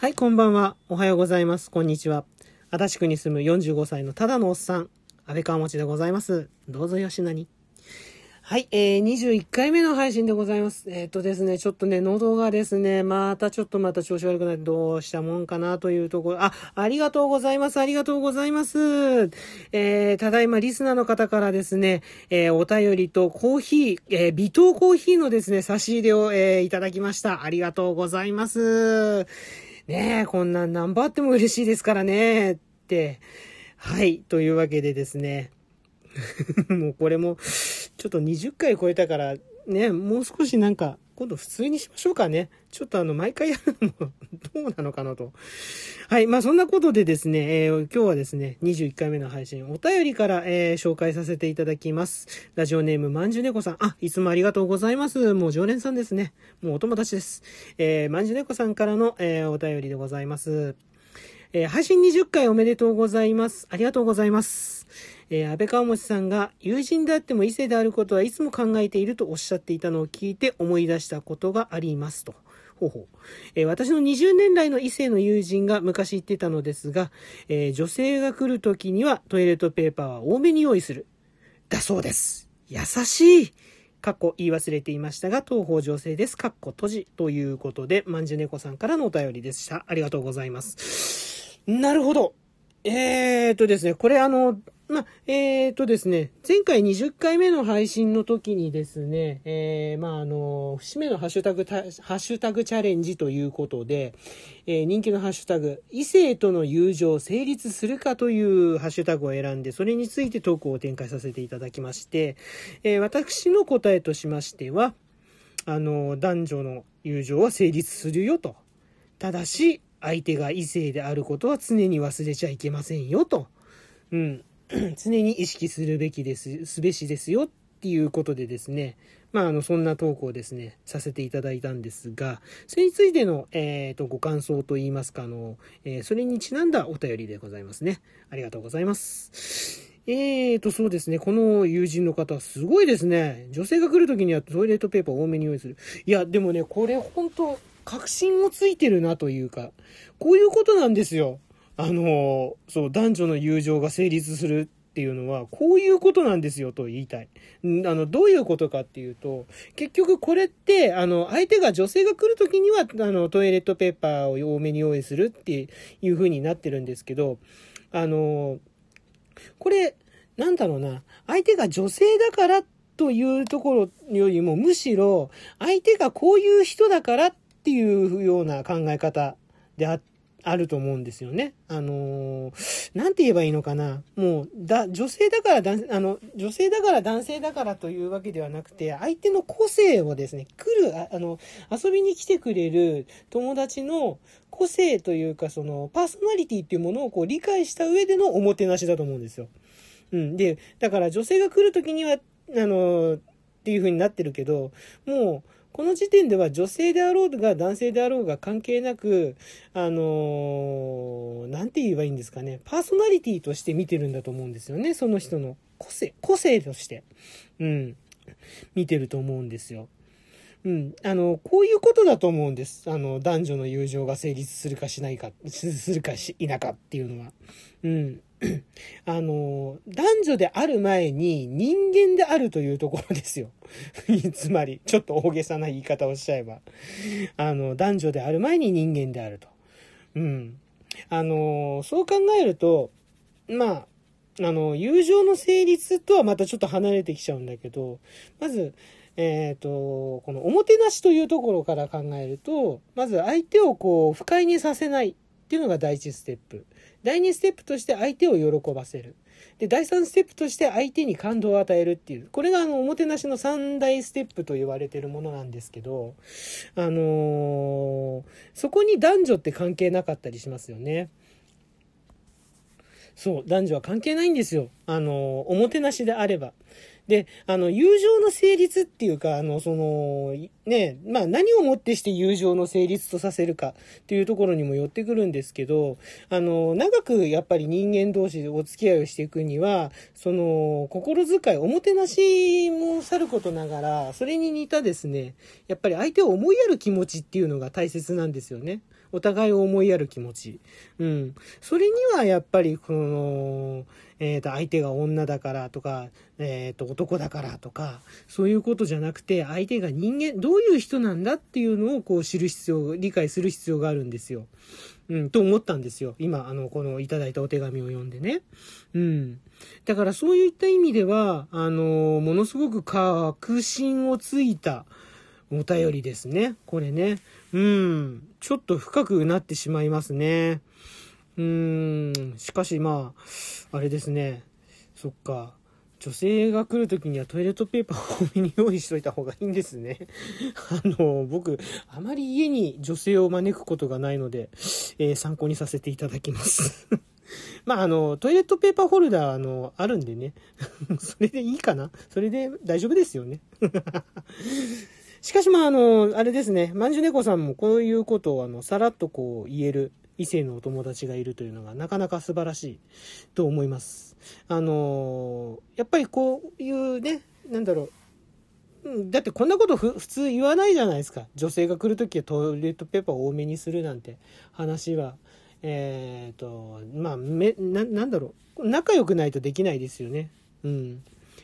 はい、こんばんは。おはようございます。こんにちは。足立区に住む45歳のただのおっさん、安倍川持でございます。どうぞよしなに。はい、えー、21回目の配信でございます。えー、っとですね、ちょっとね、喉がですね、またちょっとまた調子悪くなってどうしたもんかなというところ、あ、ありがとうございます、ありがとうございます。えー、ただいまリスナーの方からですね、えー、お便りとコーヒー、えー、微糖コーヒーのですね、差し入れを、えー、いただきました。ありがとうございます。ねえ、こんなん何番あっても嬉しいですからね、って。はい、というわけでですね、もうこれも、ちょっと20回超えたから、ね、もう少しなんか、今度普通にしましょうかね。ちょっとあの、毎回やるのもどうなのかなと。はい。まあ、そんなことでですね、えー今日はですね、21回目の配信、お便りから、えー紹介させていただきます。ラジオネーム、まんじゅねこさん。あ、いつもありがとうございます。もう常連さんですね。もうお友達です。えー、まんじゅねこさんからの、えーお便りでございます。えー配信20回おめでとうございます。ありがとうございます。えー安倍川持さんが友人であっても異性であることはいつも考えているとおっしゃっていたのを聞いて思い出したことがありますと。ほうえー私の20年来の異性の友人が昔言ってたのですが、えー女性が来るときにはトイレットペーパーは多めに用意する。だそうです。優しい。かっこ言い忘れていましたが、東方女性です。かっこ閉じ。ということで、まんじゅねこさんからのお便りでした。ありがとうございます。なるほど。えーとですね、これあの、ま、えーとですね、前回20回目の配信の時にですね、えー、まああの、節目のハッシュタグ、ハッシュタグチャレンジということで、えー人気のハッシュタグ、異性との友情成立するかというハッシュタグを選んで、それについてトークを展開させていただきまして、えー私の答えとしましては、あの、男女の友情は成立するよと。ただし、相手が異性であることは常に忘れちゃいけませんよと。うん。常に意識するべきです、すべしですよっていうことでですね。まあ、あの、そんな投稿をですね、させていただいたんですが、それについての、えっ、と、ご感想といいますか、あの、えーそれにちなんだお便りでございますね。ありがとうございます。えーと、そうですね。この友人の方、すごいですね。女性が来るときにはトイレットペーパー多めに用意する。いや、でもね、これ本当確信をついてるなというか、こういうことなんですよ。あの、そう、男女の友情が成立するっていうのは、こういうことなんですよと言いたい。あの、どういうことかっていうと、結局これって、あの、相手が女性が来るときには、あの、トイレットペーパーを多めに用意するっていう風になってるんですけど、あの、これ、なんだろうな、相手が女性だからというところよりも、むしろ、相手がこういう人だからっていうような考え方でああると思うんですよね。あのーなんて言えばいいのかな。もう、だ、女性だから、あの、女性だから男性だからというわけではなくて、相手の個性をですね、来る、ああの、遊びに来てくれる友達の個性というか、その、パーソナリティっていうものをこう理解した上でのおもてなしだと思うんですよ。うん。で、だから女性が来るときには、あの、っていう風になってるけど、もう、この時点では女性であろうが男性であろうが関係なく、あのなんて言えばいいんですかね、パーソナリティとして見てるんだと思うんですよね、その人の個性、個性として。うん。見てると思うんですよ。うん。あの、こういうことだと思うんです。あの、男女の友情が成立するかしないか、するかし、否かっていうのは。うん。あの、男女である前に人間であるというところですよ。つまり、ちょっと大げさな言い方をしちゃえば。あの、男女である前に人間であると。うん。あの、そう考えると、まあ、あの、友情の成立とはまたちょっと離れてきちゃうんだけど、まず、えっ、と、このおもてなしというところから考えると、まず相手をこう、不快にさせないっていうのが第一ステップ。第2ステップとして相手を喜ばせる。で、第3ステップとして相手に感動を与えるっていう。これがあの、おもてなしの3大ステップと言われてるものなんですけど、あのーそこに男女って関係なかったりしますよね。そう、男女は関係ないんですよ。あの、おもてなしであれば。で、あの、友情の成立っていうか、あの、その、ね、まあ何をもってして友情の成立とさせるかっていうところにも寄ってくるんですけど、あの、長くやっぱり人間同士でお付き合いをしていくには、その、心遣い、おもてなしもさることながら、それに似たですね、やっぱり相手を思いやる気持ちっていうのが大切なんですよね。お互いを思いやる気持ち。うん。それにはやっぱり、この、えっ、ー、と、相手が女だからとか、えっ、ー、と、男だからとか、そういうことじゃなくて、相手が人間、どういう人なんだっていうのをこう知る必要、理解する必要があるんですよ。うん、と思ったんですよ。今、あの、このいただいたお手紙を読んでね。うん。だからそういった意味では、あの、ものすごく確信をついたお便りですね。これね。うん。ちょっと深くなってしまいますね。うん。しかしまあ、あれですね。そっか。女性が来る時にはトイレットペーパーを多めに用意しといた方がいいんですね。あの、僕、あまり家に女性を招くことがないので、えー、参考にさせていただきます。まあ、あの、トイレットペーパーホルダー、あの、あるんでね。それでいいかなそれで大丈夫ですよね。しかし、まあ、あの、あれですね。まんじゅ猫さんもこういうことを、あの、さらっとこう言える異性のお友達がいるというのがなかなか素晴らしいと思います。あのやっぱりこういうね、なんだろう、だってこんなこと普通言わないじゃないですか。女性が来るときはトイレットペーパー多めにするなんて話は。えっ、ー、と、まあ、め、な、なんだろう。仲良くないとできないですよね。うん。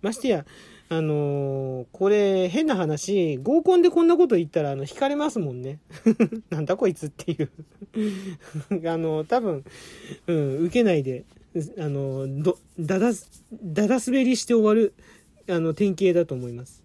ましてや、あのー、これ変な話、合コンでこんなこと言ったら、あの、惹かれますもんね。なんだこいつっていう あの、多分、うん、受けないで、あの、ど、だだ、だだ滑りして終わる、あの、典型だと思います。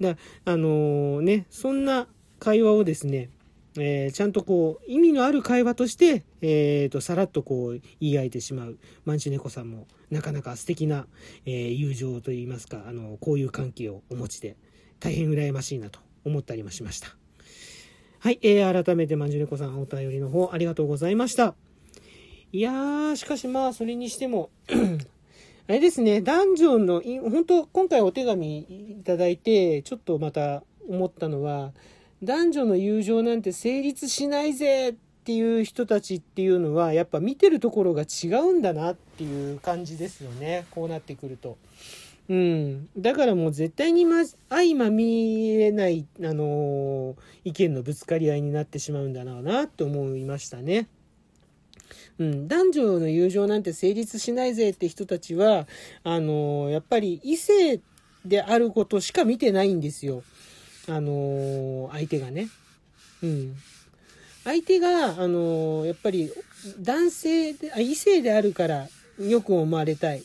だあの、ね、そんな会話をですね、えー、ちゃんとこう、意味のある会話として、えっ、と、さらっとこう、言い合えてしまう、マンチネコさんも、なかなか素敵な、えー、友情といいますか、あの、こういう関係をお持ちで、大変羨ましいなと思ったりもしました。はい、えー、改めてマンジュネコさん、お便りの方、ありがとうございました。いやー、しかしまあ、それにしても あれですね、男女の、本当今回お手紙いただいて、ちょっとまた思ったのは、男女の友情なんて成立しないぜっっていう人たちっていうのはやっぱ見てるところが違うんだなっていう感じですよねこうなってくると。うん、だからもう絶対に、ま、相まみえない、あのー、意見のぶつかり合いになってしまうんだろうなって思いましたね。うん、男女の友情なんて成立しないぜって人たちはあのー、やっぱり異性であることしか見てないんですよ。あのー、相手がね。うん。相手が、あの、やっぱり男性で、あ、異性であるからよく思われたい。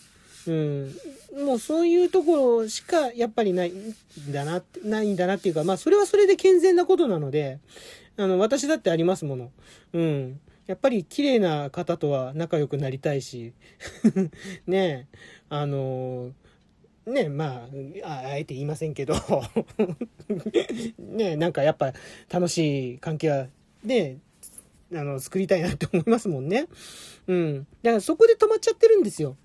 うん。もうそういうところしかやっぱりないんだな、ないんだなっていうか、まあそれはそれで健全なことなので、あの、私だってありますもの。うん。やっぱり綺麗な方とは仲良くなりたいし、ねえ、あのーね、まあ、あえて言いませんけど ね、なんかやっぱ楽しい関係は、ね、あの、作りたいなって思いますもんね。うん。だからそこで止まっちゃってるんですよ。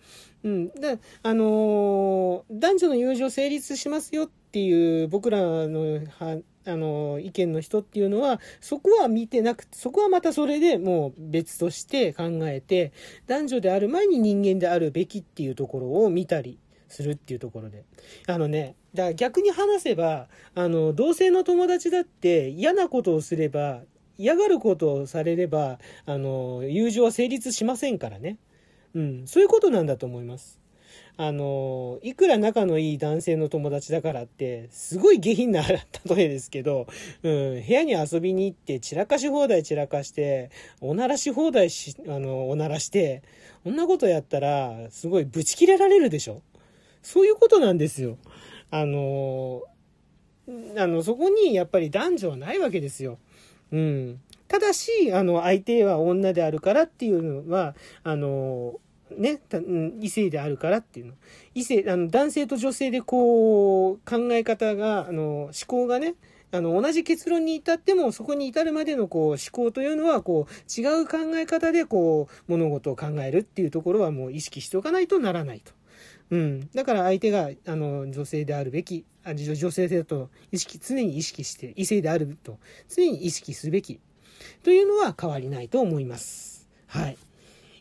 うん。で、あのー、男女の友情成立しますよっていう僕らの、は、あのー、意見の人っていうのは、そこは見てなくて、そこはまたそれでもう別として考えて、男女である前に人間であるべきっていうところを見たりするっていうところで。あのね、だから逆に話せば、あの、同性の友達だって嫌なことをすれば、嫌がることをされれば、あの、友情は成立しませんからね。うん、そういうことなんだと思います。あの、いくら仲のいい男性の友達だからって、すごい下品な例えですけど、うん、部屋に遊びに行って散らかし放題散らかして、おならし放題し、あの、おならして、こんなことやったら、すごいブチ切れられるでしょそういうことなんですよ。あの、あの、そこにやっぱり男女はないわけですよ。うん。ただし、あの、相手は女であるからっていうのは、あの、ね、異性であるからっていうの。異性、あの、男性と女性でこう、考え方が、あの、思考がね、あの、同じ結論に至っても、そこに至るまでのこう、思考というのは、こう、違う考え方で、こう、物事を考えるっていうところはもう意識しておかないとならないと。うん。だから相手が、あの、女性であるべき、あ女性だと意識、常に意識して、異性であると、常に意識すべき、というのは変わりないと思います。はい。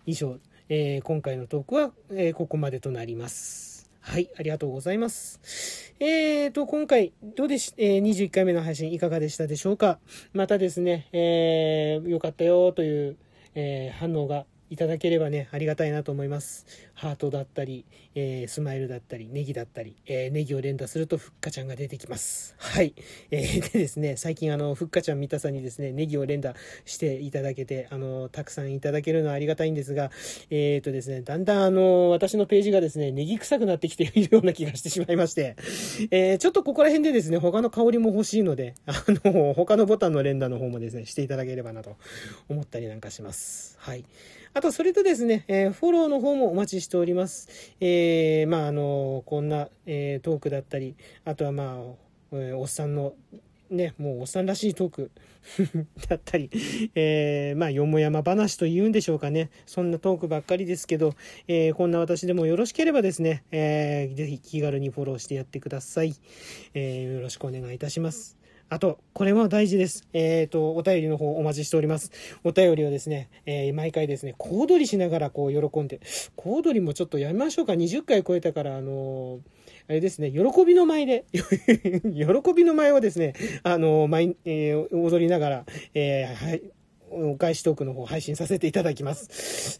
以上、えー、今回のトークは、えー、ここまでとなります。はい、ありがとうございます。えーと、今回、どうでし、えー、21回目の配信いかがでしたでしょうか？またですね、えー、よかったよという、えー、反応がいただければね、ありがたいなと思います。ハートだったり、えー、スマイルだったり、ネギだったり、えー、ネギを連打するとふっかちゃんが出てきます。はい。えー、でですね、最近あの、ふっかちゃん見たさにですね、ネギを連打していただけて、あの、たくさんいただけるのはありがたいんですが、えっ、とですね、だんだんあの、私のページがですね、ネギ臭くなってきているような気がしてしまいまして、えちょっとここら辺でですね、他の香りも欲しいので、あの、他のボタンの連打の方もですね、していただければなと思ったりなんかします。はい。あと、それとですね、えー、フォローの方もお待ちしてております。えー、まあ、あの、こんな、えー、トークだったり、あとはまあ、えー、おっさんの、ね、もうおっさんらしいトーク だったり、えー、まあ、よもやま話と言うんでしょうかね。そんなトークばっかりですけど、えー、こんな私でもよろしければですね、えー、ぜひ気軽にフォローしてやってください。えー、よろしくお願いいたします。あと、これも大事です。えっ、ー、と、お便りの方お待ちしております。お便りをですね、えー、毎回ですね、小躍りしながらこう喜んで、小躍りもちょっとやめましょうか。20回超えたから、あのー、あれですね、喜びの舞で、喜びの舞をですね、あのー、え、踊りながら、え、はい、お返しトークの方配信させていただきます。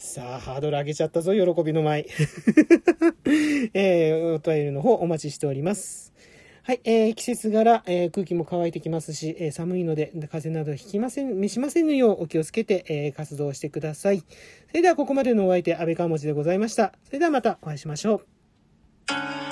さあ、ハードル上げちゃったぞ、喜びの舞。えー、お便りの方お待ちしております。はい、えー、季節柄、えー、空気も乾いてきますし、えー、寒いので、風邪などひきません、召しませぬようお気をつけて、えー、活動してください。それではここまでのお相手、安倍川持でございました。それではまたお会いしましょう。